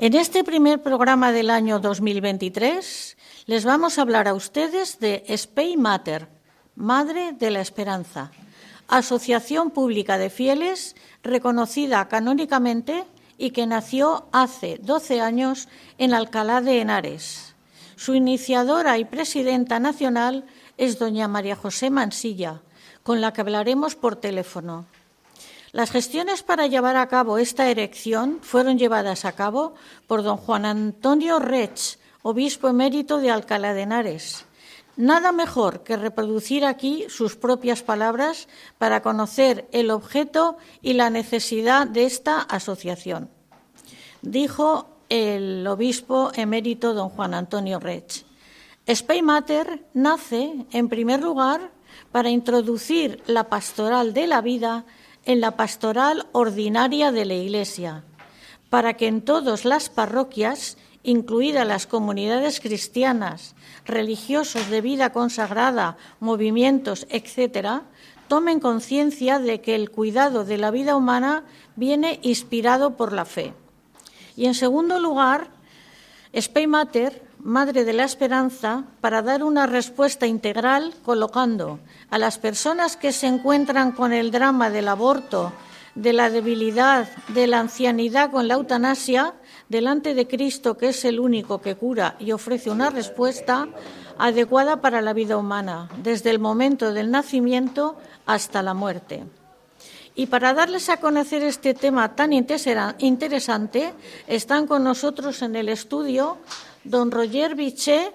En este primer programa del año 2023 les vamos a hablar a ustedes de Spey Mater, Madre de la Esperanza, asociación pública de fieles reconocida canónicamente y que nació hace 12 años en Alcalá de Henares. Su iniciadora y presidenta nacional es doña María José Mansilla, con la que hablaremos por teléfono. Las gestiones para llevar a cabo esta erección fueron llevadas a cabo por don Juan Antonio Rech, obispo emérito de Alcalá de Henares. Nada mejor que reproducir aquí sus propias palabras para conocer el objeto y la necesidad de esta asociación. Dijo el obispo emérito don Juan Antonio Rech. Spey Mater nace, en primer lugar, para introducir la pastoral de la vida en la pastoral ordinaria de la Iglesia, para que en todas las parroquias, incluidas las comunidades cristianas, religiosos de vida consagrada, movimientos, etc., tomen conciencia de que el cuidado de la vida humana viene inspirado por la fe. Y en segundo lugar, Spey Mater, Madre de la Esperanza, para dar una respuesta integral colocando a las personas que se encuentran con el drama del aborto, de la debilidad, de la ancianidad con la eutanasia, delante de Cristo, que es el único que cura y ofrece una respuesta adecuada para la vida humana, desde el momento del nacimiento hasta la muerte. Y para darles a conocer este tema tan interesante, están con nosotros en el estudio don Roger Biché,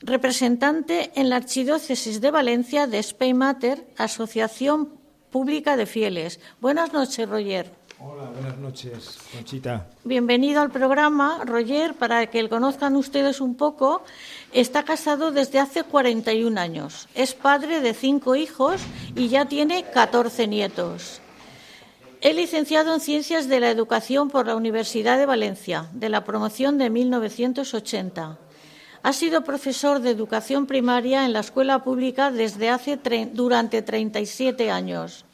representante en la Archidiócesis de Valencia de Spain Mater, Asociación Pública de Fieles. Buenas noches, Roger. Hola, buenas noches, Conchita. Bienvenido al programa, Roger. Para que lo conozcan ustedes un poco, está casado desde hace 41 años. Es padre de cinco hijos y ya tiene 14 nietos. Es licenciado en Ciencias de la Educación por la Universidad de Valencia, de la promoción de 1980. Ha sido profesor de educación primaria en la escuela pública desde hace durante 37 años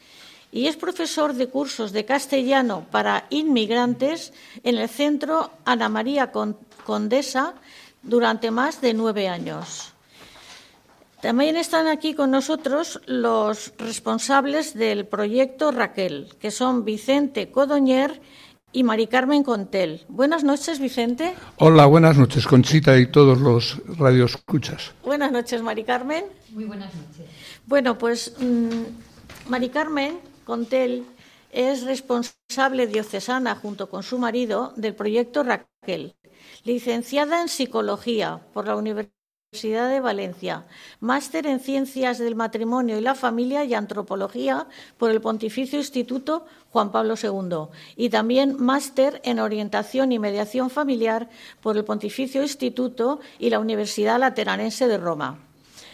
y es profesor de cursos de castellano para inmigrantes en el Centro Ana María Condesa durante más de nueve años. También están aquí con nosotros los responsables del proyecto Raquel, que son Vicente Codoñer y Mari Carmen Contel. Buenas noches, Vicente. Hola, buenas noches, Conchita y todos los radioscuchas. Buenas noches, Mari Carmen. Muy buenas noches. Bueno, pues mmm, Mari Carmen Contel es responsable diocesana junto con su marido del proyecto Raquel, licenciada en psicología por la Universidad Universidad de Valencia, máster en Ciencias del Matrimonio y la Familia y Antropología por el Pontificio Instituto Juan Pablo II y también máster en Orientación y Mediación Familiar por el Pontificio Instituto y la Universidad Lateranense de Roma.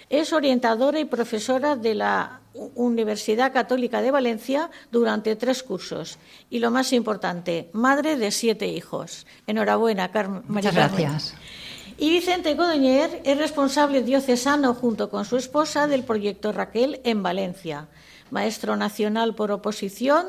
Es orientadora y profesora de la Universidad Católica de Valencia durante tres cursos. Y lo más importante, madre de siete hijos. Enhorabuena, Carmen. Muchas gracias. Y Vicente Codoñer es responsable diocesano junto con su esposa del proyecto Raquel en Valencia. Maestro nacional por oposición,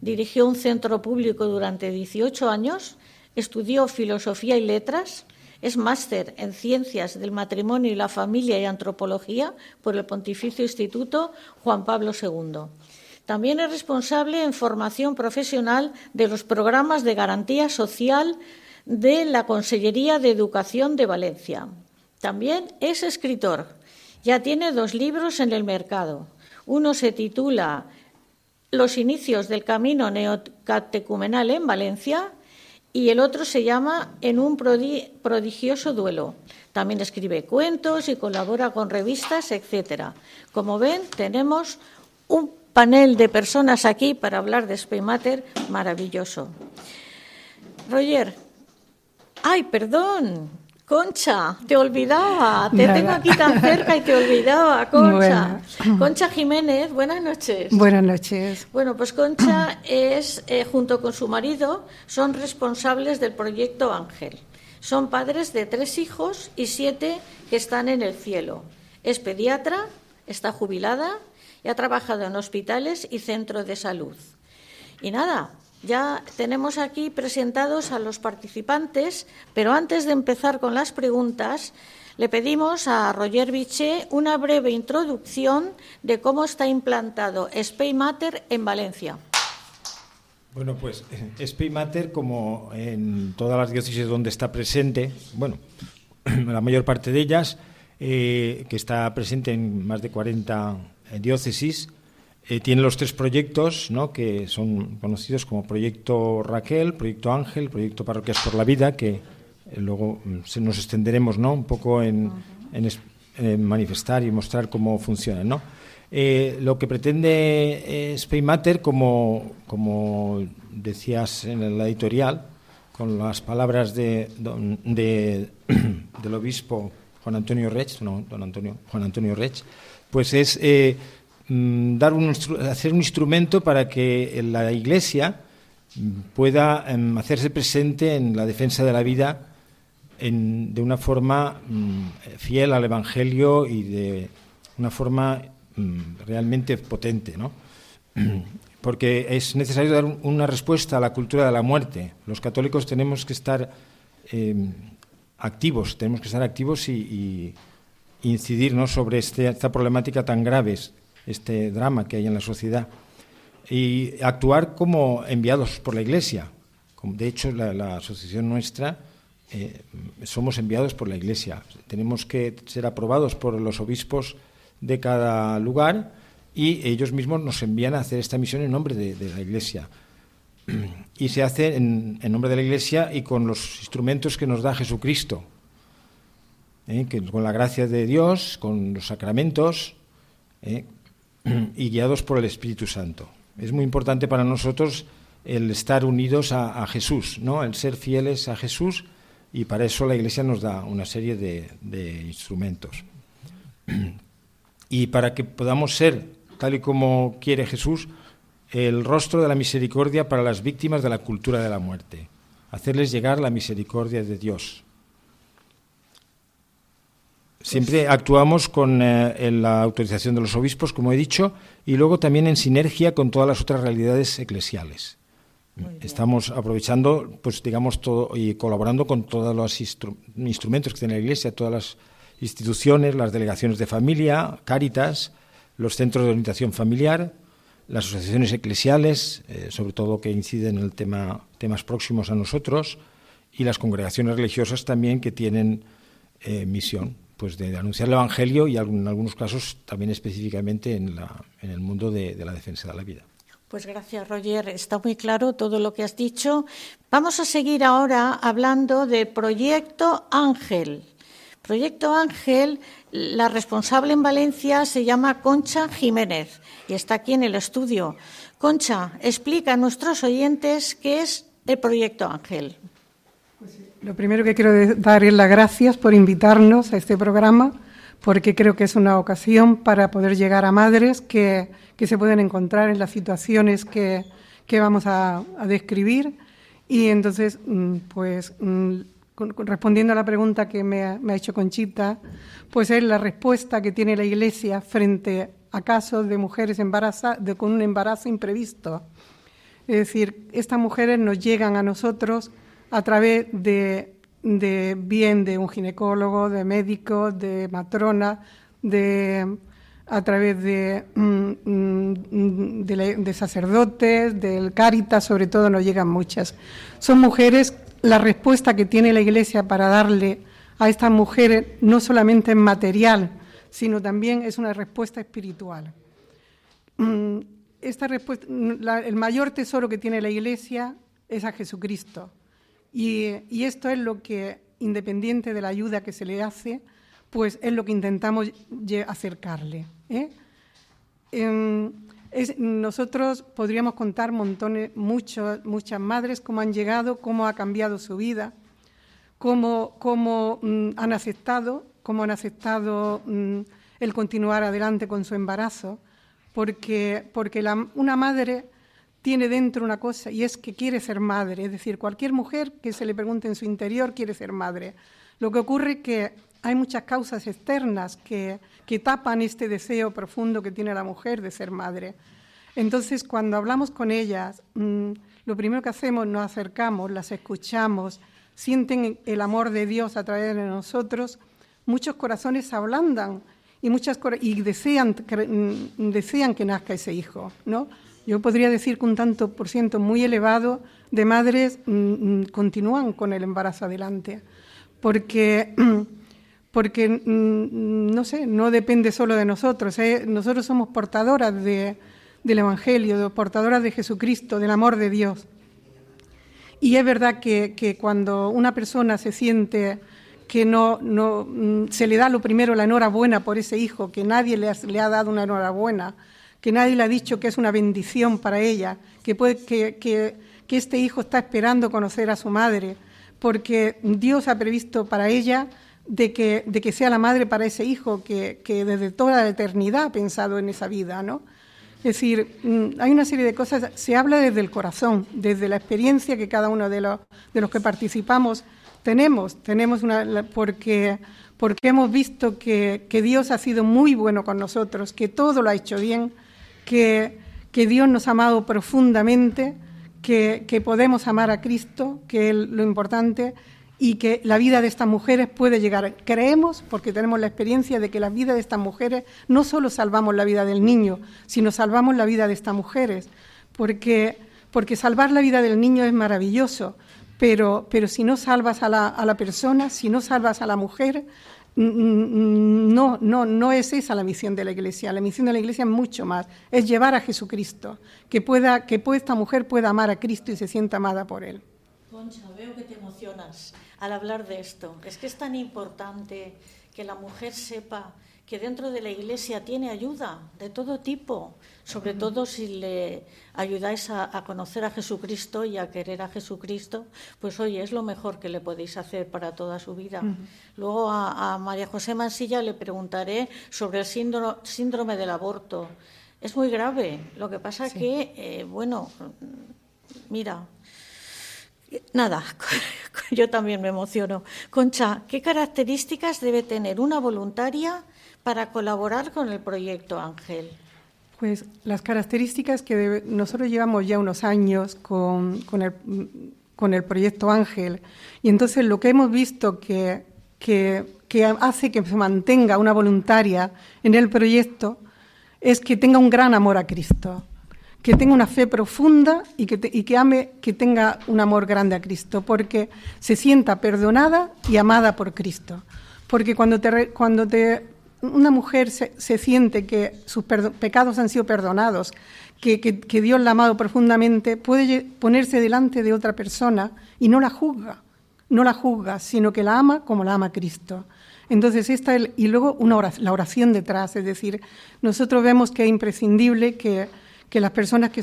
dirigió un centro público durante 18 años, estudió filosofía y letras, es máster en ciencias del matrimonio y la familia y antropología por el Pontificio Instituto Juan Pablo II. También es responsable en formación profesional de los programas de garantía social de la Consellería de Educación de Valencia. También es escritor. Ya tiene dos libros en el mercado. Uno se titula Los inicios del camino neocatecumenal en Valencia y el otro se llama En un prodigioso duelo. También escribe cuentos y colabora con revistas, etc. Como ven, tenemos un panel de personas aquí para hablar de Spemater maravilloso. Roger, Ay, perdón. Concha, te olvidaba, te tengo aquí tan cerca y te olvidaba, Concha. Concha Jiménez, buenas noches. Buenas noches. Bueno, pues Concha es, eh, junto con su marido, son responsables del proyecto Ángel. Son padres de tres hijos y siete que están en el cielo. Es pediatra, está jubilada y ha trabajado en hospitales y centros de salud. Y nada, ya tenemos aquí presentados a los participantes, pero antes de empezar con las preguntas, le pedimos a Roger Biché una breve introducción de cómo está implantado Spay Mater en Valencia. Bueno, pues Mater, como en todas las diócesis donde está presente, bueno, la mayor parte de ellas, eh, que está presente en más de 40 diócesis, eh, tiene los tres proyectos ¿no? que son conocidos como Proyecto Raquel, Proyecto Ángel, Proyecto Parroquias por la Vida, que eh, luego mm, se nos extenderemos ¿no? un poco en, manifestar y mostrar cómo funcionan. ¿no? Eh, lo que pretende Spain Matter, como, como decías en la editorial, con las palabras de, de, del obispo Juan Antonio Rech, no, don Antonio, Juan Antonio Rech, pues es dar un, hacer un instrumento para que la Iglesia pueda em, hacerse presente en la defensa de la vida de una forma mm, fiel al Evangelio y de una forma mm, realmente potente, ¿no? Porque es necesario dar una respuesta a la cultura de la muerte. Los católicos tenemos que estar em, activos, tenemos que estar activos y, incidir sobre este, esta problemática tan grave este drama que hay en la sociedad y actuar como enviados por la Iglesia. De hecho, la, asociación nuestra eh, somos enviados por la Iglesia. Tenemos que ser aprobados por los obispos de cada lugar y ellos mismos nos envían a hacer esta misión en nombre de, la Iglesia. Y se hace en, nombre de la Iglesia y con los instrumentos que nos da Jesucristo, ¿eh? con la gracia de Dios, con los sacramentos, ¿eh? y guiados por el Espíritu Santo. Es muy importante para nosotros el estar unidos a, Jesús, ¿no? el ser fieles a Jesús y para eso la Iglesia nos da una serie de, instrumentos. Y para que podamos ser, tal y como quiere Jesús, el rostro de la misericordia para las víctimas de la cultura de la muerte, hacerles llegar la misericordia de Dios. Siempre actuamos con eh, la autorización de los obispos, como he dicho, y luego también en sinergia con todas las otras realidades eclesiales. Estamos aprovechando, pues digamos, todo y colaborando con todos los instrumentos que tiene la Iglesia, todas las instituciones, las delegaciones de familia, Cáritas, los centros de orientación familiar, las asociaciones eclesiales, eh, sobre todo que inciden en el tema, temas próximos a nosotros, y las congregaciones religiosas también que tienen eh, misión pues de anunciar el Evangelio y en algunos casos también específicamente en, la, en el mundo de, la defensa de la vida. Pues gracias, Roger. Está muy claro todo lo que has dicho. Vamos a seguir ahora hablando de Proyecto Ángel. Proyecto Ángel, la responsable en Valencia se llama Concha Jiménez y está aquí en el estudio. Concha, explica a nuestros oyentes qué es el Proyecto Ángel. Lo primero que quiero dar es las gracias por invitarnos a este programa, porque creo que es una ocasión para poder llegar a madres que, se pueden encontrar en las situaciones que, vamos a, describir. Y entonces, mm, pues, mm, respondiendo a la pregunta que me ha, hecho Conchita, pues es la respuesta que tiene la Iglesia frente a casos de mujeres embarazadas con un embarazo imprevisto. Es decir, estas mujeres nos llegan a nosotros a través de, bien de un ginecólogo, de médico, de matrona, de, a través de, mm, mm, de, sacerdotes, del Cáritas, sobre todo nos llegan muchas. Son mujeres, la respuesta que tiene la Iglesia para darle a estas mujeres no solamente es material, sino también es una respuesta espiritual. Mm, esta respuesta, el mayor tesoro que tiene la Iglesia es a Jesucristo. Y, esto es lo que, independiente de la ayuda que se le hace, pues es lo que intentamos acercarle. ¿eh? Em, nosotros podríamos contar montones, muchas madres cómo han llegado, cómo ha cambiado su vida, cómo, cómo mm, han aceptado, cómo han aceptado mm, el continuar adelante con su embarazo, porque, porque una madre tiene dentro una cosa y es que quiere ser madre, es decir, cualquier mujer que se le pregunte en su interior quiere ser madre. Lo que ocurre es que hay muchas causas externas que, que tapan este deseo profundo que tiene la mujer de ser madre. Entonces, cuando hablamos con ellas, mm, lo primero que hacemos, nos acercamos, las escuchamos, sienten el amor de Dios a través de nosotros, muchos corazones ablandan y, muchas, y desean, mm, desean que nazca ese hijo, ¿no? Yo podría decir que un tanto por ciento muy elevado de madres mm, continúan con el embarazo adelante, porque porque mm, no sé, no depende solo de nosotros. ¿eh? Nosotros somos portadoras de, del Evangelio, portadoras de Jesucristo, del amor de Dios. Y es verdad que, que cuando una persona se siente que no, no, mm, se le da lo primero la enhorabuena por ese hijo, que nadie le ha, le ha dado una enhorabuena, que nadie le ha dicho que es una bendición para ella, que, puede, que, que, que este hijo está esperando conocer a su madre, porque Dios ha previsto para ella de que, de que sea la madre para ese hijo que, que, desde toda la eternidad ha pensado en esa vida, ¿no? Es decir, mm, hay una serie de cosas, se habla desde el corazón, desde la experiencia que cada uno de los, de los que participamos tenemos, tenemos una, porque, porque hemos visto que, que Dios ha sido muy bueno con nosotros, que todo lo ha hecho bien, que, Dios nos ha amado profundamente, que, que podemos amar a Cristo, que es lo importante, y que la vida de estas mujeres puede llegar. Creemos, porque tenemos la experiencia de que la vida de estas mujeres no solo salvamos la vida del niño, sino salvamos la vida de estas mujeres, porque, porque salvar la vida del niño es maravilloso, pero, pero si no salvas a la, a la persona, si no salvas a la mujer, no, no, no es esa la misión de la Iglesia. La misión de la Iglesia es mucho más, es llevar a Jesucristo, que, pueda, que esta mujer pueda amar a Cristo y se sienta amada por Él. Concha, veo que te emocionas al hablar de esto. Es que es tan importante que la mujer sepa que dentro de la iglesia tiene ayuda de todo tipo, sobre todo si le ayudáis a, conocer a Jesucristo y a querer a Jesucristo, pues oye, es lo mejor que le podéis hacer para toda su vida. Luego a, María José Mansilla le preguntaré sobre el síndrome, del aborto. Es muy grave. Lo que pasa es que, eh, bueno, mira, Nada, yo también me emociono. Concha, ¿qué características debe tener una voluntaria para colaborar con el proyecto Ángel? Pues las características que nosotros llevamos ya unos años con, el, con, el, proyecto Ángel y entonces lo que hemos visto que, que, que hace que se mantenga una voluntaria en el proyecto es que tenga un gran amor a Cristo que tenga una fe profunda y que, y que ame, que tenga un amor grande a Cristo, porque se sienta perdonada y amada por Cristo. Porque cuando, te, cuando te, una mujer se, siente que sus pecados han sido perdonados, que, Dios la ha amado profundamente, puede ponerse delante de otra persona y no la juzga, no la juzga, sino que la ama como la ama Cristo. Entonces, esta, y luego una oración, la oración detrás, es decir, nosotros vemos que es imprescindible que que las personas que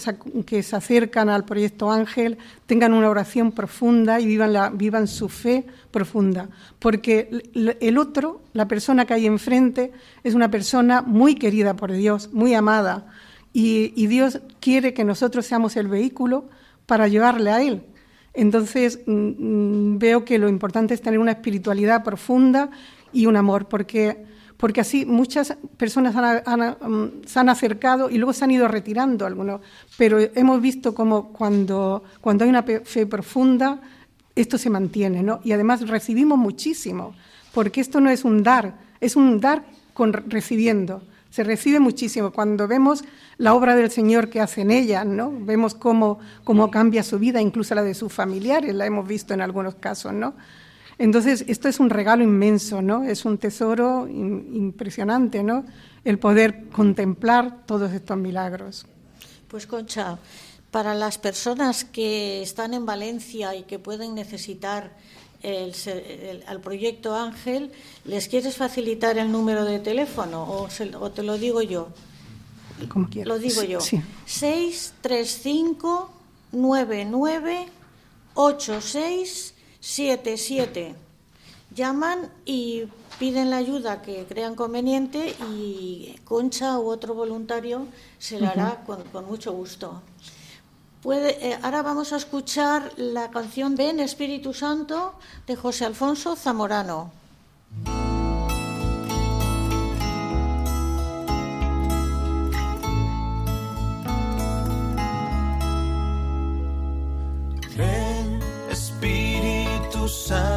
se, acercan al proyecto Ángel tengan una oración profunda y vivan, la, vivan su fe profunda. Porque el otro, la persona que hay enfrente, es una persona muy querida por Dios, muy amada. Y, y Dios quiere que nosotros seamos el vehículo para llevarle a Él. Entonces mm, mm, veo que lo importante es tener una espiritualidad profunda y un amor, porque porque así muchas personas mm, se han acercado y luego se han ido retirando algunos, pero hemos visto como cuando, cuando hay una fe profunda, esto se mantiene, ¿no? Y además recibimos muchísimo, porque esto no es un dar, es un dar con recibiendo. Se recibe muchísimo. Cuando vemos la obra del Señor que hace en ella, ¿no? Vemos cómo, cómo cambia su vida, incluso la de sus familiares, la hemos visto en algunos casos, ¿no? Entonces, esto es un regalo inmenso, ¿no? Es un tesoro impresionante, ¿no? El poder contemplar todos estos milagros. Pues Concha, para las personas que están en Valencia y que pueden necesitar el, al proyecto Ángel, ¿les quieres facilitar el número de teléfono o, o te lo digo yo? Como quieras. Lo digo yo. Sí. 635 99 86 77. llaman y piden la ayuda que crean conveniente y Concha u otro voluntario se la hará con, mucho gusto. Puede, eh, ahora vamos a escuchar la canción Ven Espíritu Santo de José Alfonso Zamorano. Espíritu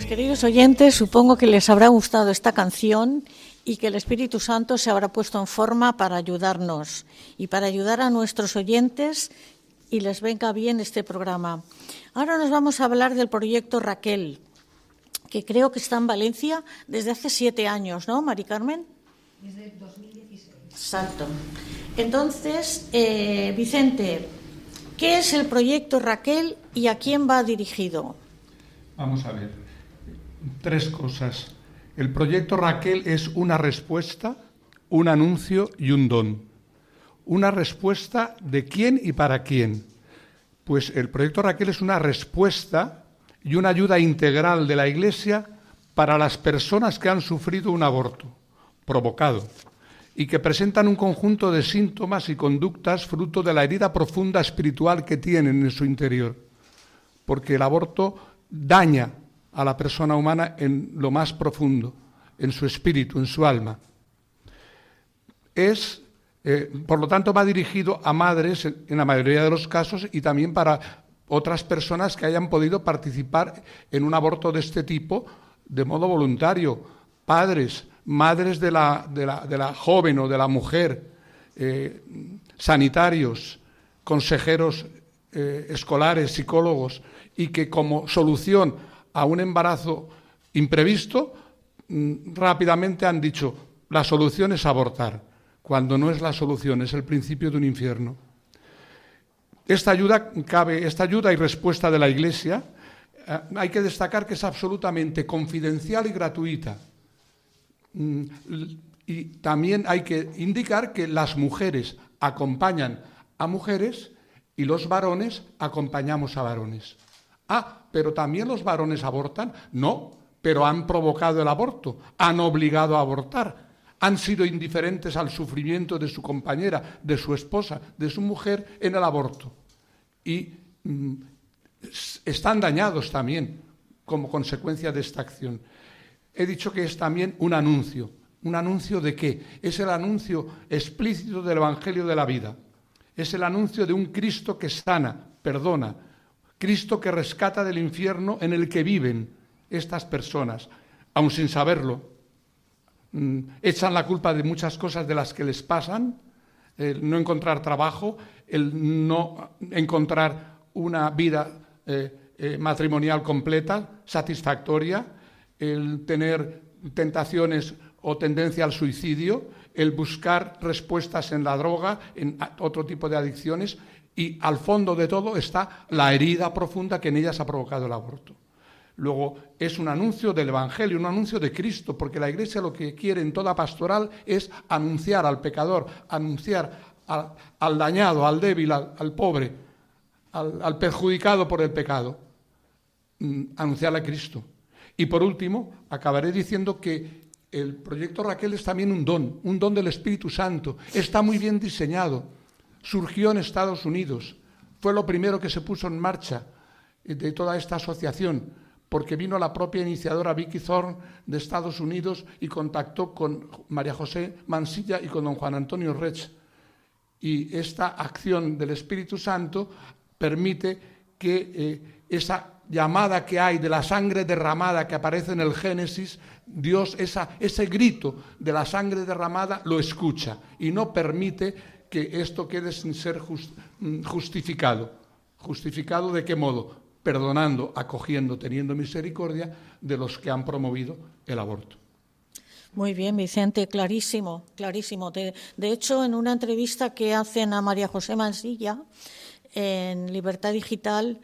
Pues queridos oyentes, supongo que les habrá gustado esta canción y que el Espíritu Santo se habrá puesto en forma para ayudarnos y para ayudar a nuestros oyentes y les venga bien este programa. Ahora nos vamos a hablar del proyecto Raquel, que creo que está en Valencia desde hace siete años, ¿no, Mari Carmen? Desde 2016. Exacto. Entonces, eh, Vicente, ¿qué es el proyecto Raquel y a quién va dirigido? Vamos a ver tres cosas. El proyecto Raquel es una respuesta, un anuncio y un don. Una respuesta de quién y para quién. Pues el proyecto Raquel es una respuesta y una ayuda integral de la Iglesia para las personas que han sufrido un aborto provocado y que presentan un conjunto de síntomas y conductas fruto de la herida profunda espiritual que tienen en su interior. Porque el aborto daña a la persona humana en lo más profundo, en su espíritu, en su alma. Es, eh, por lo tanto, va dirigido a madres en la mayoría de los casos y también para otras personas que hayan podido participar en un aborto de este tipo de modo voluntario, padres, madres de la, de la, joven o de la mujer, eh, sanitarios, consejeros eh, escolares, psicólogos, y que como solución a un embarazo imprevisto, mm, rápidamente han dicho, la solución es abortar, cuando no es la solución, es el principio de un infierno. Esta ayuda, cabe, esta ayuda y respuesta de la Iglesia eh, hay que destacar que es absolutamente confidencial y gratuita. Mm, y también hay que indicar que las mujeres acompañan a mujeres y los varones acompañamos a varones. Ah, pero también los varones abortan. No, pero han provocado el aborto, han obligado a abortar, han sido indiferentes al sufrimiento de su compañera, de su esposa, de su mujer en el aborto. Y mm, están dañados también como consecuencia de esta acción. He dicho que es también un anuncio. ¿Un anuncio de qué? Es el anuncio explícito del Evangelio de la vida. Es el anuncio de un Cristo que sana, perdona, Cristo que rescata del infierno en el que viven estas personas, aun sin saberlo. Mm, echan la culpa de muchas cosas de las que les pasan, el no encontrar trabajo, el no encontrar una vida eh, eh, matrimonial completa, satisfactoria, el tener tentaciones o tendencia al suicidio, el buscar respuestas en la droga, en otro tipo de adicciones, y al fondo de todo está la herida profunda que en ellas ha provocado el aborto. Luego es un anuncio del Evangelio, un anuncio de Cristo, porque la Iglesia lo que quiere en toda pastoral es anunciar al pecador, anunciar al, dañado, al débil, al, pobre, al, perjudicado por el pecado, mm, anunciar a Cristo. Y por último, acabaré diciendo que el proyecto Raquel es también un don, un don del Espíritu Santo. Está muy bien diseñado. Surgió en Estados Unidos. Fue lo primero que se puso en marcha de toda esta asociación, porque vino la propia iniciadora Vicky Thorne de Estados Unidos y contactó con María José Mansilla y con don Juan Antonio Rech. Y esta acción del Espíritu Santo permite que eh, esa llamada que hay de la sangre derramada que aparece en el Génesis, Dios ese grito de la sangre derramada lo escucha y no permite que esto quede sin ser mm, justificado. ¿Justificado de qué modo? Perdonando, acogiendo, teniendo misericordia de los que han promovido el aborto. Muy bien, Vicente, clarísimo, clarísimo. De hecho, en una entrevista que hacen a María José Mansilla en Libertad Digital,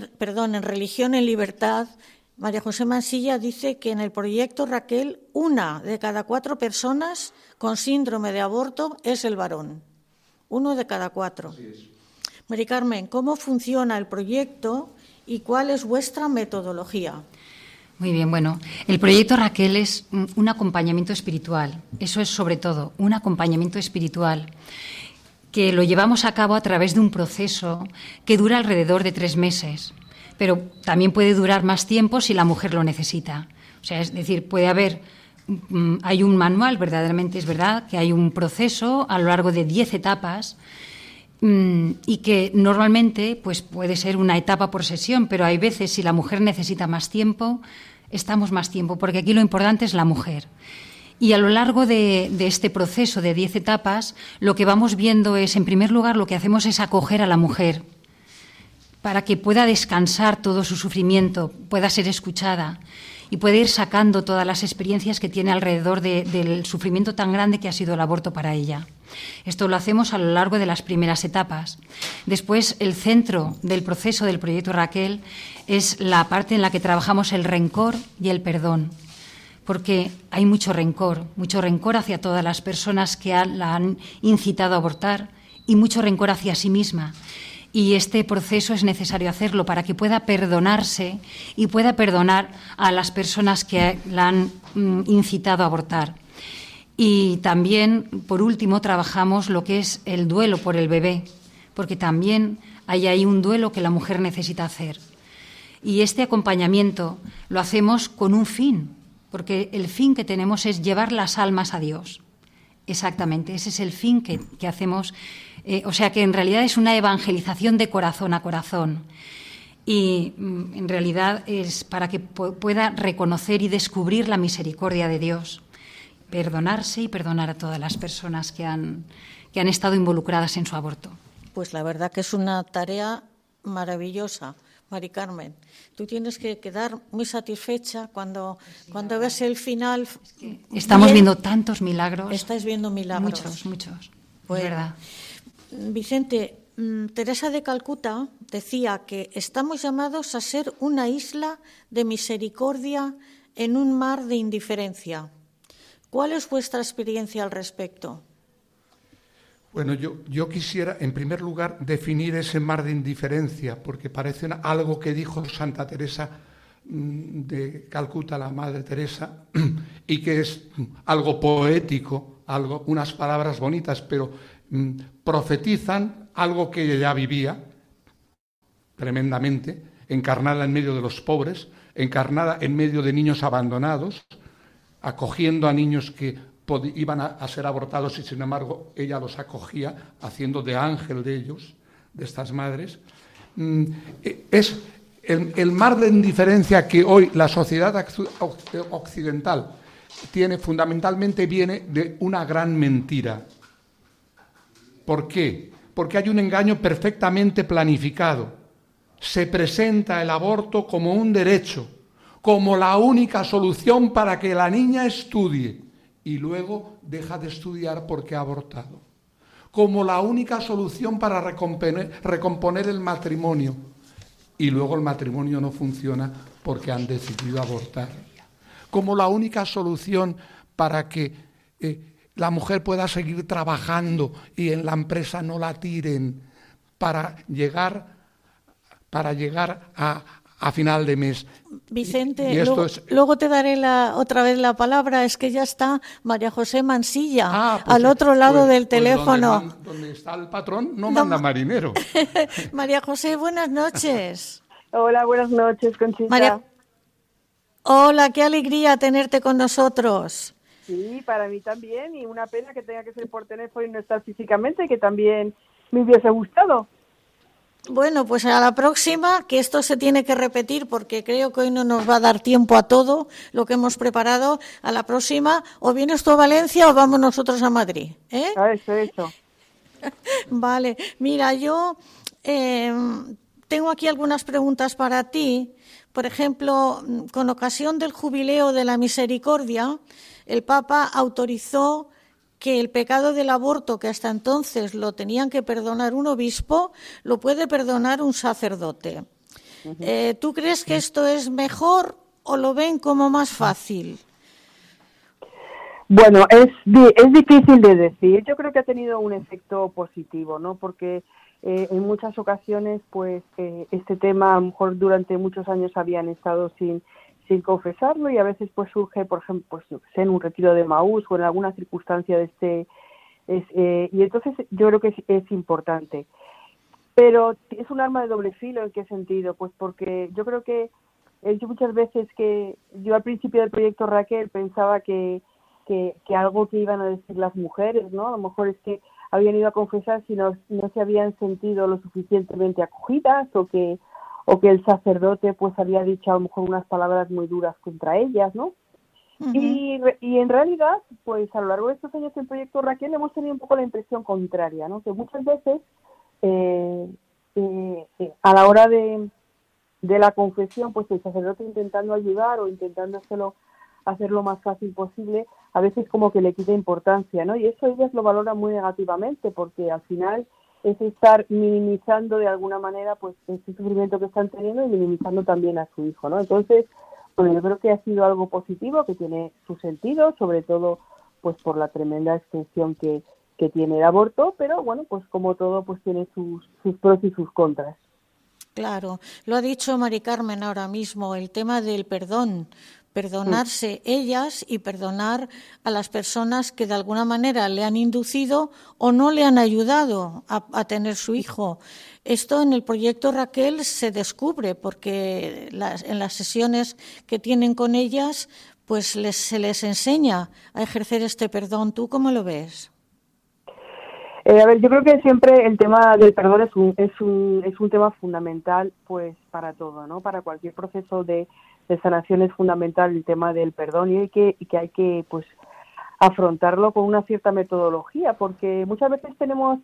perdón, en Religión en Libertad, María José Mansilla dice que en el proyecto Raquel, una de cada cuatro personas con síndrome de aborto es el varón. Uno de cada cuatro. María Carmen, ¿cómo funciona el proyecto y cuál es vuestra metodología? Muy bien, bueno, el proyecto Raquel es un acompañamiento espiritual. Eso es sobre todo, un acompañamiento espiritual que lo llevamos a cabo a través de un proceso que dura alrededor de tres meses, pero también puede durar más tiempo si la mujer lo necesita. O sea, es decir, puede haber, mm, hay un manual, verdaderamente es verdad, que hay un proceso a lo largo de diez etapas mm, y que normalmente pues puede ser una etapa por sesión, pero hay veces si la mujer necesita más tiempo, estamos más tiempo, porque aquí lo importante es la mujer. Y a lo largo de, este proceso de diez etapas, lo que vamos viendo es, en primer lugar, lo que hacemos es acoger a la mujer para que pueda descansar todo su sufrimiento, pueda ser escuchada y pueda ir sacando todas las experiencias que tiene alrededor del sufrimiento tan grande que ha sido el aborto para ella. Esto lo hacemos a lo largo de las primeras etapas. Después, el centro del proceso del proyecto Raquel es la parte en la que trabajamos el rencor y el perdón porque hay mucho rencor, mucho rencor hacia todas las personas que la han incitado a abortar y mucho rencor hacia sí misma. Y este proceso es necesario hacerlo para que pueda perdonarse y pueda perdonar a las personas que la han mm, incitado a abortar. Y también, por último, trabajamos lo que es el duelo por el bebé, porque también hay ahí un duelo que la mujer necesita hacer. Y este acompañamiento lo hacemos con un fin, porque el fin que tenemos es llevar las almas a Dios. Exactamente, ese es el fin que, hacemos. Eh, o sea que en realidad es una evangelización de corazón a corazón. Y mm, en realidad es para que pueda reconocer y descubrir la misericordia de Dios, perdonarse y perdonar a todas las personas que han, que han estado involucradas en su aborto. Pues la verdad que es una tarea maravillosa. Mari Carmen, tú tienes que quedar muy satisfecha cuando, cuando ves el final. Estamos viendo tantos milagros. Estáis viendo milagros. Muchos, muchos. Pues, verdad. Vicente, mm, Teresa de Calcuta decía que estamos llamados a ser una isla de misericordia en un mar de indiferencia. ¿Cuál es vuestra experiencia al respecto? Bueno, yo, yo, quisiera, en primer lugar, definir ese mar de indiferencia, porque parece algo que dijo Santa Teresa mm, de Calcuta, la Madre Teresa, y que es algo poético, algo, unas palabras bonitas, pero mm, profetizan algo que ella ya vivía tremendamente, encarnada en medio de los pobres, encarnada en medio de niños abandonados, acogiendo a niños que iban a, ser abortados y sin embargo ella los acogía haciendo de ángel de ellos, de estas madres. Mm, e, es el, mar de indiferencia que hoy la sociedad occidental tiene fundamentalmente viene de una gran mentira. ¿Por qué? Porque hay un engaño perfectamente planificado. se presenta el aborto como un derecho, como la única solución para que la niña estudie y luego deja de estudiar porque ha abortado, como la única solución para recomponer, el matrimonio. Y luego el matrimonio no funciona porque han decidido abortar, como la única solución para que eh, la mujer pueda seguir trabajando y en la empresa no la tiren para llegar para llegar a, a final de mes. Vicente, luego, te daré la, otra vez la palabra. Es que ya está María José Mansilla, ah, pues al otro lado pues, del pues teléfono. donde, está el patrón no manda marinero. María José, buenas noches. Hola, buenas noches, Conchita. Hola, qué alegría tenerte con nosotros. Sí, para mí también, y una pena que tenga que ser por teléfono y no estar físicamente, que también me hubiese gustado. Bueno, pues a la próxima, que esto se tiene que repetir porque creo que hoy no nos va a dar tiempo a todo lo que hemos preparado. A la próxima, o vienes tú a Valencia o vamos nosotros a Madrid. ¿eh? Eso, eso. vale, mira, yo em, tengo aquí algunas preguntas para ti. Por ejemplo, con ocasión del jubileo de la misericordia, el Papa autorizó que el pecado del aborto, que hasta entonces lo tenían que perdonar un obispo, lo puede perdonar un sacerdote. Eh, ¿Tú crees que esto es mejor o lo ven como más fácil? Bueno, es, es difícil de decir. Yo creo que ha tenido un efecto positivo, ¿no? Porque eh, en muchas ocasiones, pues, eh, este tema, a lo mejor durante muchos años habían estado sin, sin confesarlo y a veces pues surge, por ejemplo, pues en un retiro de Maús o en alguna circunstancia de este eh, y entonces yo creo que es, importante. Pero es un arma de doble filo, ¿en qué sentido? Pues porque yo creo que he dicho muchas veces que yo al principio del proyecto Raquel pensaba que, que, que, algo que iban a decir las mujeres, ¿no? A lo mejor es que habían ido a confesar si no, no se habían sentido lo suficientemente acogidas o que o que el sacerdote pues había dicho a lo mejor unas palabras muy duras contra ellas, ¿no? y, y, en realidad, pues a lo largo de estos años del proyecto Raquel hemos tenido un poco la impresión contraria, ¿no? Que muchas veces eh, eh, eh, a la hora de, de la confesión, pues el sacerdote intentando ayudar o intentando hacerlo, hacerlo lo más fácil posible, a veces como que le quita importancia, ¿no? Y eso ellas lo valoran muy negativamente porque al final es estar minimizando de alguna manera pues ese sufrimiento que están teniendo y minimizando también a su hijo, ¿no? Entonces, bueno, yo creo que ha sido algo positivo, que tiene su sentido, sobre todo pues por la tremenda extensión que, que tiene el aborto, pero bueno, pues como todo, pues tiene sus, sus pros y sus contras. Claro, lo ha dicho Mari Carmen ahora mismo, el tema del perdón perdonarse ellas y perdonar a las personas que de alguna manera le han inducido o no le han ayudado a, tener su hijo. Esto en el proyecto Raquel se descubre porque en las sesiones que tienen con ellas pues se les enseña a ejercer este perdón. ¿Tú cómo lo ves? Eh, a ver, yo creo que siempre el tema del perdón es un, es un, es un tema fundamental pues para todo, ¿no? Para cualquier proceso de de sanación es fundamental el tema del perdón y, hay que, que hay que pues afrontarlo con una cierta metodología, porque muchas veces tenemos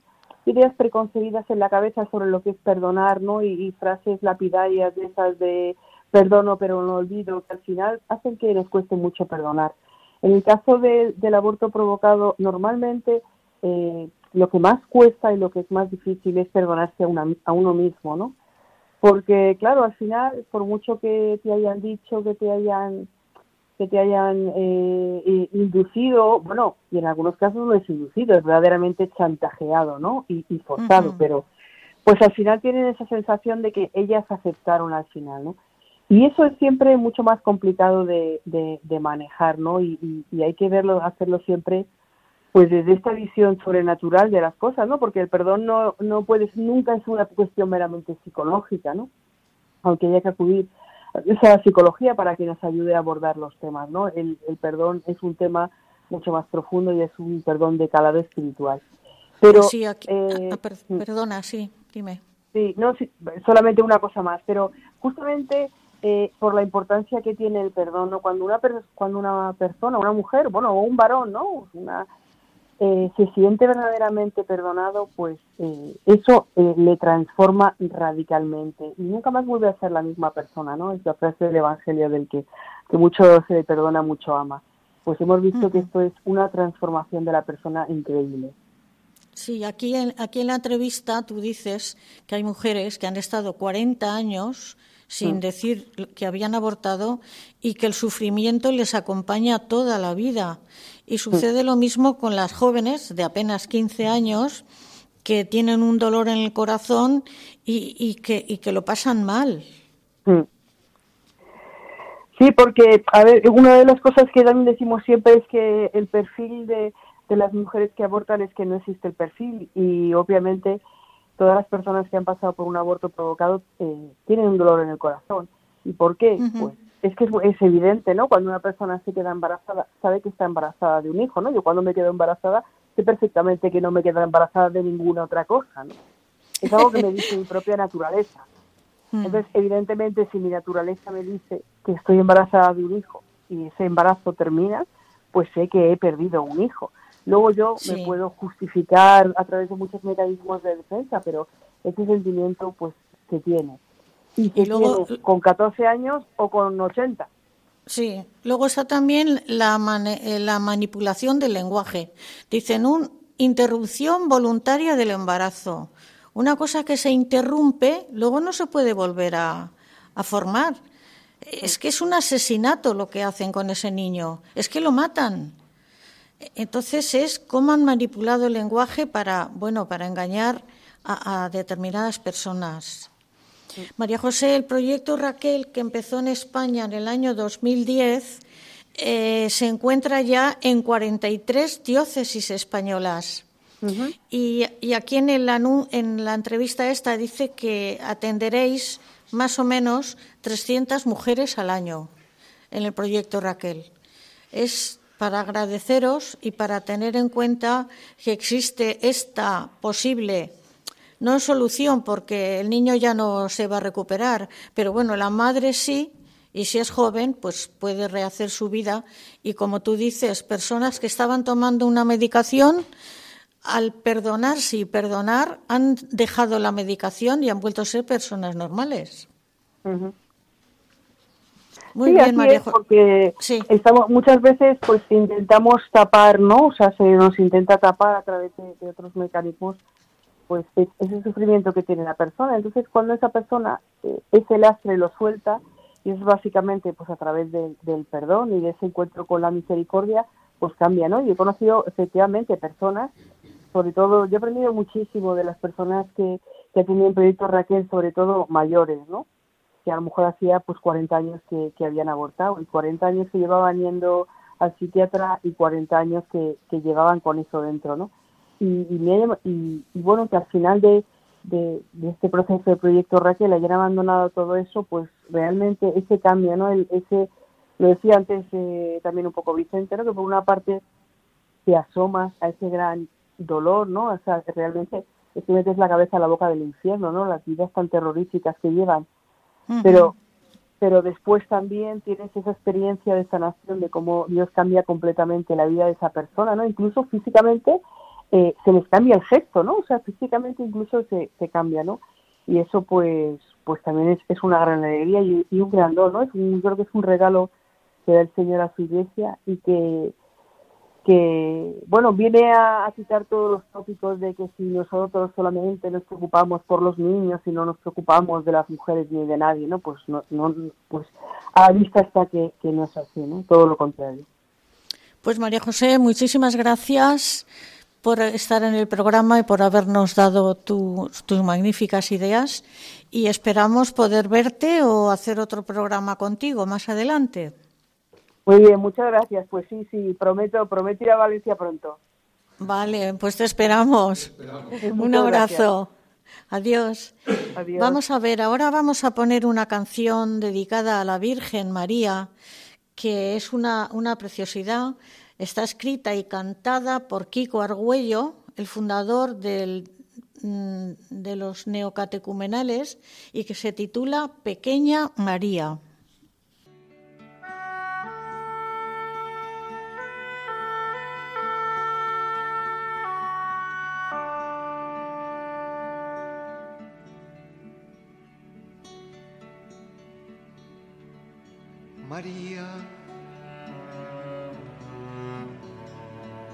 ideas preconcebidas en la cabeza sobre lo que es perdonar, ¿no? Y, frases lapidarias de esas de perdono pero no olvido, que al final hacen que nos cueste mucho perdonar. En el caso del aborto provocado, normalmente eh, lo que más cuesta y lo que es más difícil es perdonarse a, a uno mismo, ¿no? Porque claro al final por mucho que te hayan dicho que te hayan que te hayan eh, inducido bueno y en algunos casos no es inducido es verdaderamente chantajeado no y, forzado pero pues al final tienen esa sensación de que ellas aceptaron al final no y eso es siempre mucho más complicado de, de, manejar no y, y hay que verlo hacerlo siempre pues desde esta visión sobrenatural de las cosas, ¿no? Porque el perdón no, no puede, nunca es una cuestión meramente psicológica, ¿no? Aunque haya que acudir a esa psicología para que nos ayude a abordar los temas, ¿no? El, el perdón es un tema mucho más profundo y es un perdón de calado espiritual. Pero, sí, eh, ah, mm. perdona, sí, dime. Sí, no, solamente una cosa más, pero justamente eh, por la importancia que tiene el perdón, ¿no? Cuando una, cuando una persona, una mujer, bueno, o un varón, ¿no? Una, eh, se siente verdaderamente perdonado, pues eh, eso eh, le transforma radicalmente y nunca más vuelve a ser la misma persona, ¿no? Es la frase del Evangelio del que, que mucho se le perdona, mucho ama. Pues hemos visto que esto es una transformación de la persona increíble. Sí, aquí en, aquí en la entrevista tú dices que hay mujeres que han estado 40 años sin Mm. decir que habían abortado y que el sufrimiento les acompaña toda la vida. Y sucede lo mismo con las jóvenes de apenas 15 años que tienen un dolor en el corazón y, y que, y que lo pasan mal. Mm. Sí, porque, a ver, una de las cosas que también decimos siempre es que el perfil de, de las mujeres que abortan es que no existe el perfil y obviamente todas las personas que han pasado por un aborto provocado eh, tienen un dolor en el corazón. ¿Y por qué? Pues es que es, es evidente, ¿no? Cuando una persona se queda embarazada, sabe que está embarazada de un hijo, ¿no? Yo cuando me quedo embarazada sé perfectamente que no me quedo embarazada de ninguna otra cosa, ¿no? Es algo que me dice mi propia naturaleza. Mm. Entonces, evidentemente, si mi naturaleza me dice que estoy embarazada de un hijo y ese embarazo termina, pues sé que he perdido un hijo. Luego yo Sí. me puedo justificar a través de muchos mecanismos de defensa, pero ese sentimiento pues se tiene. Y luego- con 14 años o con 80. Sí, luego está también la, eh, la manipulación del lenguaje. Dicen un interrupción voluntaria del embarazo. Una cosa que se interrumpe, luego no se puede volver a, a formar. Es que es un asesinato lo que hacen con ese niño. Es que lo matan. Entonces es cómo han manipulado el lenguaje para, bueno, para engañar a, a determinadas personas. María José, el proyecto Raquel, que empezó en España en el año 2010, eh, se encuentra ya en 43 diócesis españolas. y, y aquí en, el anu- en la entrevista esta dice que atenderéis más o menos 300 mujeres al año en el proyecto Raquel. Es para agradeceros y para tener en cuenta que existe esta posible no es solución porque el niño ya no se va a recuperar, pero bueno, la madre sí, y si es joven, pues puede rehacer su vida. Y como tú dices, personas que estaban tomando una medicación, al perdonarse y perdonar, han dejado la medicación y han vuelto a ser personas normales. Muy sí, bien, así María es, porque Sí. estamos muchas veces pues intentamos tapar, ¿no? O sea, se nos intenta tapar a través de, de otros mecanismos pues e- ese sufrimiento que tiene la persona. Entonces, cuando esa persona eh, ese lastre lo suelta y es básicamente pues a través de- del perdón y de ese encuentro con la misericordia, pues cambia, ¿no? Y he conocido efectivamente personas, sobre todo, yo he aprendido muchísimo de las personas que, que tenían proyectos Raquel, sobre todo mayores, ¿no? que a lo mejor hacía pues 40 años que, que habían abortado y 40 años que llevaban yendo al psiquiatra y 40 años que, que llevaban con eso dentro, ¿no? Y, y, me y- y bueno, que al final de, de, de este proceso de Proyecto Raquel hayan abandonado todo eso, pues realmente ese cambio, ¿no? El, ese, lo decía antes eh, también un poco Vicente, ¿no? Que por una parte te asomas a ese gran dolor, ¿no? O sea, realmente es que metes la cabeza a la boca del infierno, ¿no? Las vidas tan terroríficas que llevan pero pero después también tienes esa experiencia de sanación de cómo Dios cambia completamente la vida de esa persona, ¿no? Incluso físicamente eh, se les cambia el gesto, ¿no? O sea, físicamente incluso se, se cambia, ¿no? Y eso pues pues también es, una gran alegría y, un gran don, ¿no? Es un, yo creo que es un regalo que da el Señor a su iglesia y que que, bueno, viene a, a quitar todos los tópicos de que si nosotros solamente nos preocupamos por los niños y no nos preocupamos de las mujeres ni de nadie, ¿no? Pues no, no pues a vista está que, que no es así, ¿no? Todo lo contrario. Pues María José, muchísimas gracias por estar en el programa y por habernos dado tu- tus magníficas ideas y esperamos poder verte o hacer otro programa contigo más adelante. Muy bien, muchas gracias. Pues sí, sí, prometo, prometo ir a Valencia pronto. Vale, pues te esperamos. Un abrazo. Adiós. Adiós. Vamos a ver, ahora vamos a poner una canción dedicada a la Virgen María, que es una, una preciosidad. Está escrita y cantada por Kiko Argüello, el fundador mm, de los neocatecumenales, y que se titula Pequeña María. María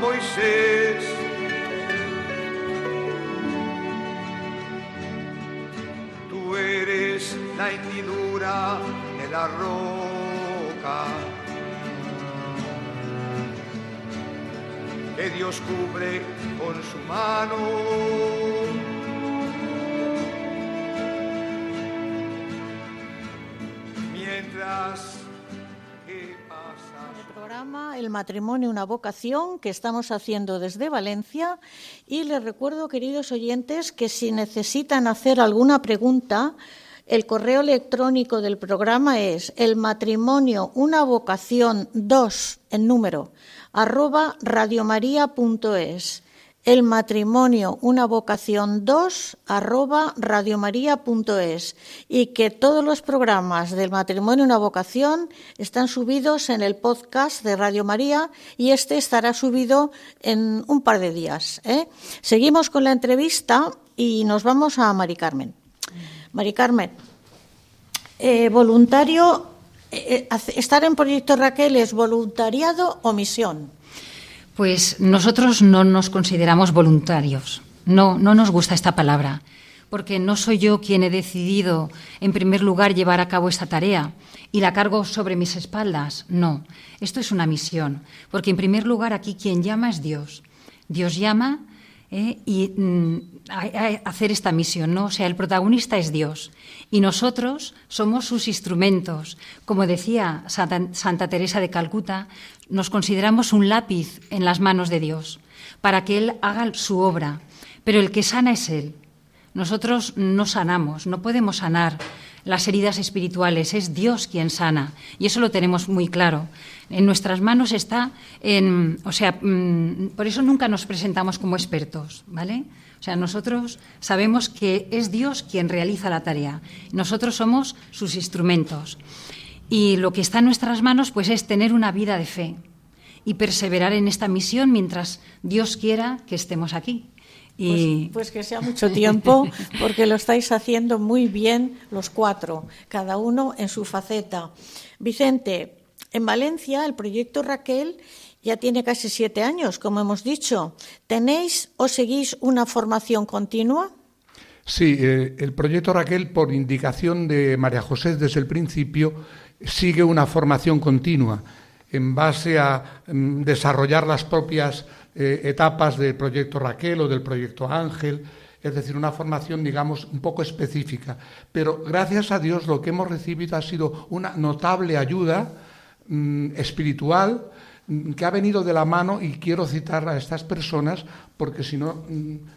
Moisés. Tú eres la hendidura de la roca que Dios cubre con su mano. El matrimonio, una vocación que estamos haciendo desde Valencia y les recuerdo, queridos oyentes, que si necesitan hacer alguna pregunta, el correo electrónico del programa es el matrimonio, una vocación 2 en número, arroba radiomaria.es. El matrimonio, una vocación 2, arroba radiomaria.es. Y que todos los programas del matrimonio, una vocación están subidos en el podcast de Radio María y este estará subido en un par de días. ¿eh? Seguimos con la entrevista y nos vamos a Mari Carmen. Mari Carmen, eh, voluntario, eh, estar en Proyecto Raquel es voluntariado o misión. Pues nosotros no nos consideramos voluntarios. No, no nos gusta esta palabra, porque no soy yo quien he decidido, en primer lugar, llevar a cabo esta tarea y la cargo sobre mis espaldas. No, esto es una misión, porque en primer lugar aquí quien llama es Dios. Dios llama ¿eh? y mm, a, hacer esta misión, ¿no? O sea, el protagonista es Dios y nosotros somos sus instrumentos. Como decía Santa Teresa de Calcuta, nos consideramos un lápiz en las manos de Dios para que Él haga su obra, pero el que sana es Él. Nosotros no sanamos, no podemos sanar las heridas espirituales, es Dios quien sana, y eso lo tenemos muy claro. En nuestras manos está, en, o sea, mm, por eso nunca nos presentamos como expertos, ¿vale? O sea, nosotros sabemos que es Dios quien realiza la tarea, nosotros somos sus instrumentos. Y lo que está en nuestras manos pues es tener una vida de fe y perseverar en esta misión mientras Dios quiera que estemos aquí. Y... Pues, pues, que sea mucho tiempo, porque lo estáis haciendo muy bien los cuatro, cada uno en su faceta. Vicente, en Valencia el proyecto Raquel ya tiene casi siete años, como hemos dicho. ¿Tenéis o seguís una formación continua? Sí, eh, el proyecto Raquel, por indicación de María José desde el principio, sigue una formación continua en base a mm, desarrollar las propias eh, etapas del proyecto Raquel o del proyecto Ángel, es decir, una formación, digamos, un poco específica. Pero gracias a Dios lo que hemos recibido ha sido una notable ayuda mm, espiritual mm, que ha venido de la mano, y quiero citar a estas personas porque si no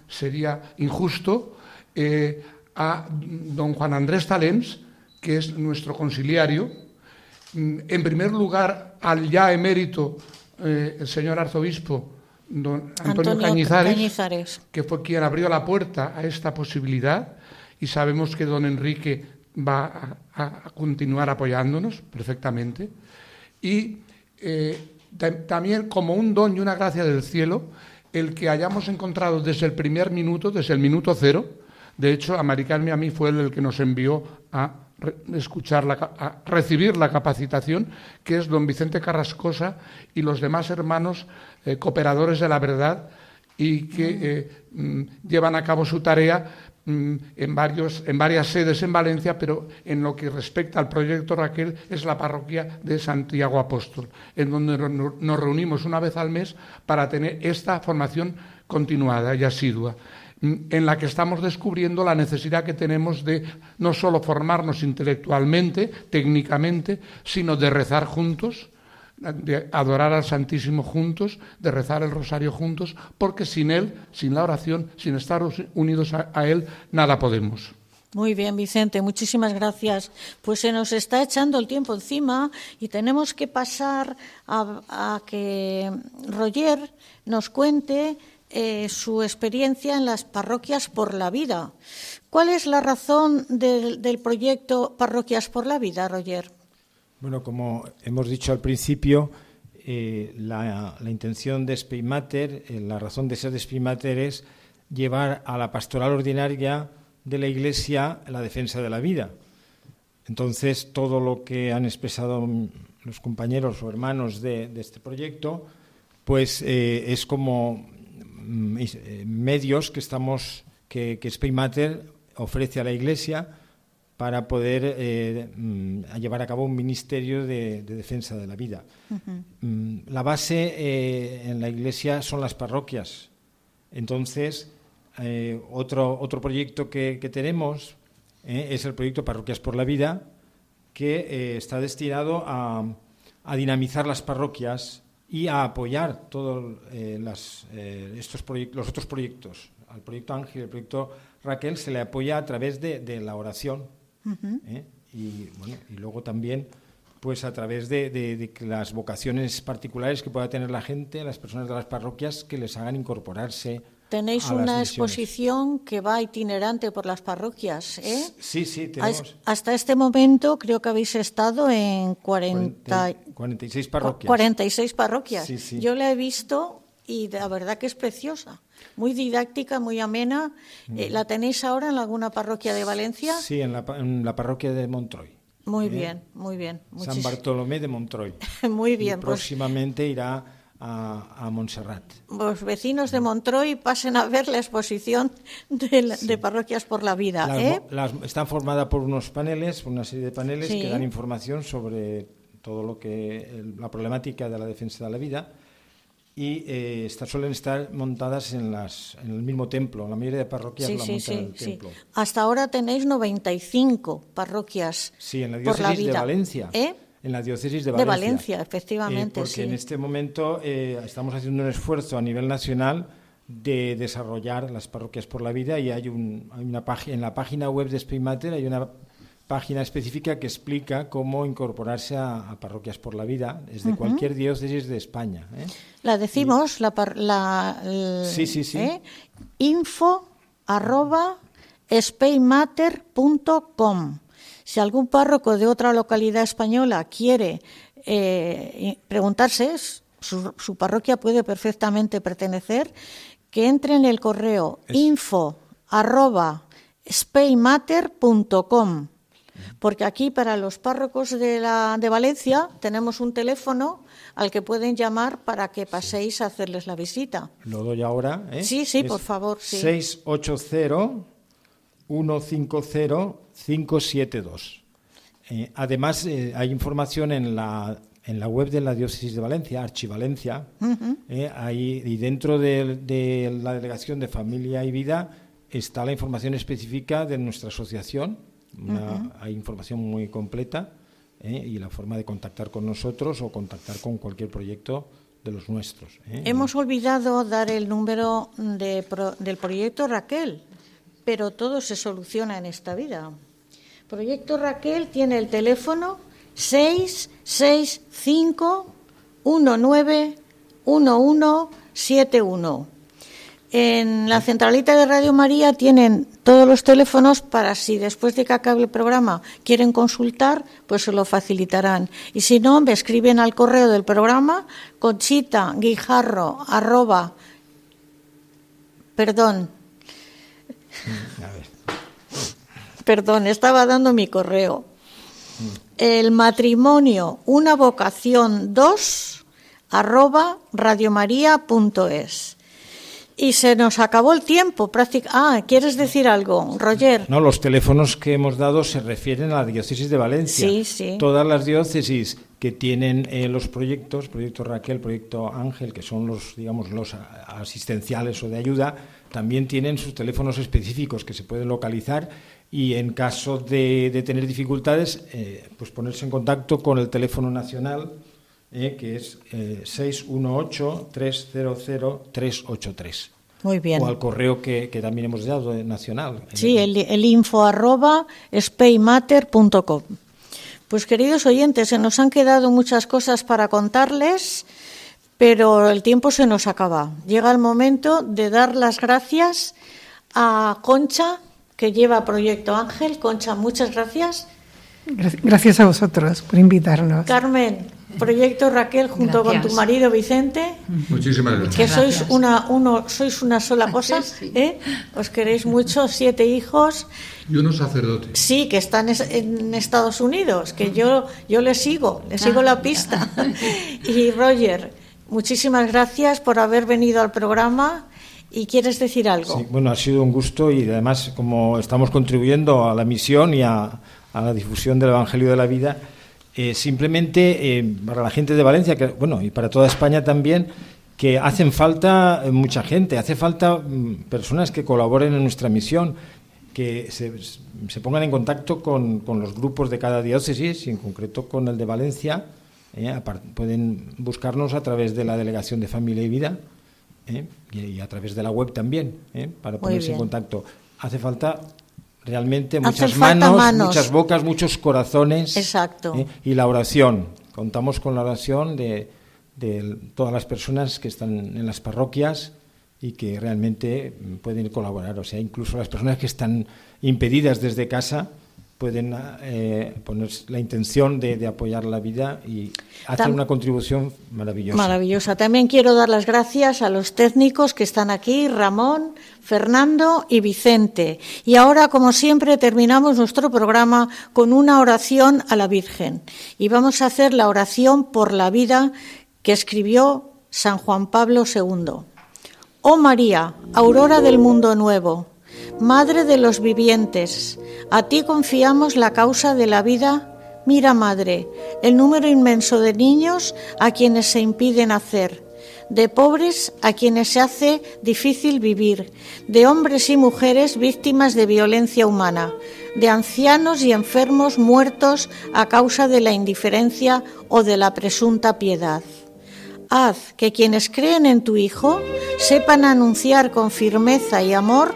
sería injusto, eh, a don Juan Andrés Talens, que es nuestro conciliario, en primer lugar al ya emérito eh, el señor arzobispo don Antonio, Antonio Cañizares, Cañizares. que fue quien abrió la puerta a esta posibilidad y sabemos que don Enrique va a, a continuar apoyándonos perfectamente. Y eh, ta- también como un don y una gracia del cielo, el que hayamos encontrado desde el primer minuto, desde el minuto cero, de hecho a Mari Carmen y a mí fue el que nos envió a escuchar, la, recibir la capacitación, que es don Vicente Carrascosa y los demás hermanos eh, cooperadores de la verdad y que eh, mm, llevan a cabo su tarea mm, en, varios, en varias sedes en Valencia, pero en lo que respecta al proyecto Raquel es la parroquia de Santiago Apóstol, en donde nos reunimos una vez al mes para tener esta formación continuada y asidua en la que estamos descubriendo la necesidad que tenemos de no solo formarnos intelectualmente, técnicamente, sino de rezar juntos, de adorar al Santísimo juntos, de rezar el rosario juntos, porque sin Él, sin la oración, sin estar unidos a, Él, nada podemos. Muy bien, Vicente, muchísimas gracias. Pues se nos está echando el tiempo encima y tenemos que pasar a, a que Roger nos cuente eh, su experiencia en las parroquias por la vida. ¿Cuál es la razón del, proyecto Parroquias por la Vida, Roger? Bueno, como hemos dicho al principio, eh, la, intención de Speymater, eh, la razón de ser de es llevar a la pastoral ordinaria de la Iglesia la defensa de la vida. Entonces, todo lo que han expresado los compañeros o hermanos de, este proyecto, pues es como eh, medios que estamos que, que Matter ofrece a la Iglesia para poder eh, mm, llevar a cabo un ministerio de, defensa de la vida. Mm, la base eh, en la Iglesia son las parroquias. Entonces, otro, otro proyecto que, tenemos es el proyecto Parroquias por la Vida, que está destinado a, a dinamizar las parroquias y a apoyar todos eh, eh, estos los otros proyectos. Al proyecto Ángel y al proyecto Raquel se le apoya a través de, la oración. ¿eh? y, luego también pues a través de, las vocaciones particulares que pueda tener la gente, las personas de las parroquias, que les hagan incorporarse Tenéis una exposición que va itinerante por las parroquias, ¿eh? Sí, sí, tenemos. Hasta este momento creo que habéis estado en 40, 46 parroquias. 46 parroquias. Yo la he visto y la verdad que es preciosa. Muy didáctica, muy amena. Eh, mm. ¿La tenéis ahora en alguna parroquia de Valencia? Sí, en la, parroquia de Montroy. Muy ¿Eh? bien, muy bien. San Bartolomé de Montroy. muy bien. Pues próximamente irá a, Montserrat. Los vecinos de Montroy pasen a ver la exposición de, Parroquias por la Vida. ¿eh? están formadas por unos paneles, una serie de paneles que dan información sobre todo lo que la problemática de la defensa de la vida y eh, suelen estar montadas en, las, en el mismo templo. La mayoría de parroquias la montan en el templo. Hasta ahora tenéis 95 parroquias. Sí, en la diócesis de Valencia. ¿Eh? En la diócesis de Valencia. De Valencia, efectivamente. Eh, porque en este momento eh, estamos haciendo un esfuerzo a nivel nacional de desarrollar las parroquias por la vida y hay, un, hay una página en la página web de Speymater hay una página específica que explica cómo incorporarse a, parroquias por la vida desde cualquier diócesis de España. ¿eh? La decimos, la, la sí, sí, sí. info arroba spaymatter.com si algún párroco de otra localidad española quiere eh, preguntarse, su, parroquia puede perfectamente pertenecer, que entre en el correo info arroba porque aquí para los párrocos de, la, de Valencia tenemos un teléfono al que pueden llamar para que paséis a hacerles la visita. Lo doy ahora. ¿eh? Sí, sí, por favor. Sí. 680 150 572. Eh, además, eh, hay información en la, en la web de la Diócesis de Valencia, Archivalencia, eh, ahí, y dentro de, la Delegación de Familia y Vida está la información específica de nuestra asociación. Hay información muy completa y la forma de contactar con nosotros o contactar con cualquier proyecto de los nuestros. Hemos olvidado dar el número del proyecto Raquel, pero todo se soluciona en esta vida. Proyecto Raquel tiene el teléfono 665 191171. En la centralita de Radio María tienen todos los teléfonos para si después de que acabe el programa quieren consultar, pues se lo facilitarán. Y si no, me escriben al correo del programa conchita guijarro arroba, perdón, Perdón, estaba dando mi correo. el matrimonio, una vocación 2, arroba radiomaria.es. Y se nos acabó el tiempo. Ah, ¿quieres decir algo, Roger? No, los teléfonos que hemos dado se refieren a la diócesis de Valencia. Sí, sí. Todas las diócesis que tienen eh, los proyectos, proyecto Raquel, proyecto Ángel, que son los, digamos, los asistenciales o de ayuda, también tienen sus teléfonos específicos que se pueden localizar y en caso de, tener dificultades, eh, pues ponerse en contacto con el teléfono nacional eh, que es 618-300-383. Muy bien. O al correo que, también hemos dado, nacional. Sí, el, el info arroba spaymatter.com. Pues queridos oyentes, se nos han quedado muchas cosas para contarles, pero el tiempo se nos acaba. Llega el momento de dar las gracias a Concha, que lleva Proyecto Ángel. Concha, muchas gracias. Gracias a vosotros por invitarnos. Carmen, Proyecto Raquel junto con tu marido Vicente. Muchísimas gracias. Que sois una, uno, sois una sola cosa, ¿eh? Os queréis mucho, siete hijos. Y unos sacerdotes. Sí, que están en Estados Unidos, que yo, yo le sigo, le sigo la pista. Y Roger, muchísimas gracias por haber venido al programa. ¿Y quieres decir algo? Bueno, ha sido un gusto y además como estamos contribuyendo a la misión y a, a la difusión del Evangelio de la Vida, eh, simplemente eh, para la gente de Valencia, que, bueno, y para toda España también, que hacen falta eh, mucha gente, hace falta mm, personas que colaboren en nuestra misión, que se, se pongan en contacto con, con, los grupos de cada diócesis y en concreto con el de Valencia. Pueden buscarnos a través de la Delegación de Familia y Vida y, y, a través de la web también, para ponerse en contacto. Hace falta realmente muchas manos, muchas bocas, muchos corazones. Exacto. ¿eh? Y la oración. Contamos con la oración de, de, todas las personas que están en las parroquias y que realmente pueden colaborar. O sea, incluso las personas que están impedidas desde casa pueden eh, poner la intención de, apoyar la vida y hacer una contribución maravillosa. Maravillosa. También quiero dar las gracias a los técnicos que están aquí, Ramón, Fernando y Vicente. Y ahora, como siempre, terminamos nuestro programa con una oración a la Virgen. Y vamos a hacer la oración por la vida que escribió San Juan Pablo II. Oh María, aurora del mundo nuevo Madre de los vivientes, a ti confiamos la causa de la vida. Mira, Madre, el número inmenso de niños a quienes se impide nacer, de pobres a quienes se hace difícil vivir, de hombres y mujeres víctimas de violencia humana, de ancianos y enfermos muertos a causa de la indiferencia o de la presunta piedad. Haz que quienes creen en tu Hijo sepan anunciar con firmeza y amor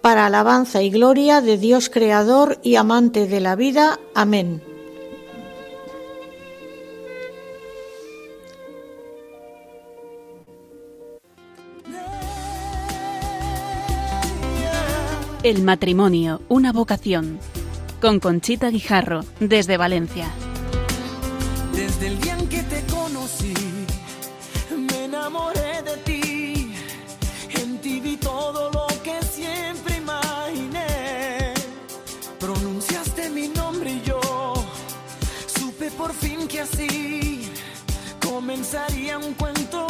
para alabanza y gloria de Dios Creador y amante de la vida. Amén. El matrimonio, una vocación. Con Conchita Guijarro, desde Valencia. Desde el día en que te conocí, comenzaría un cuento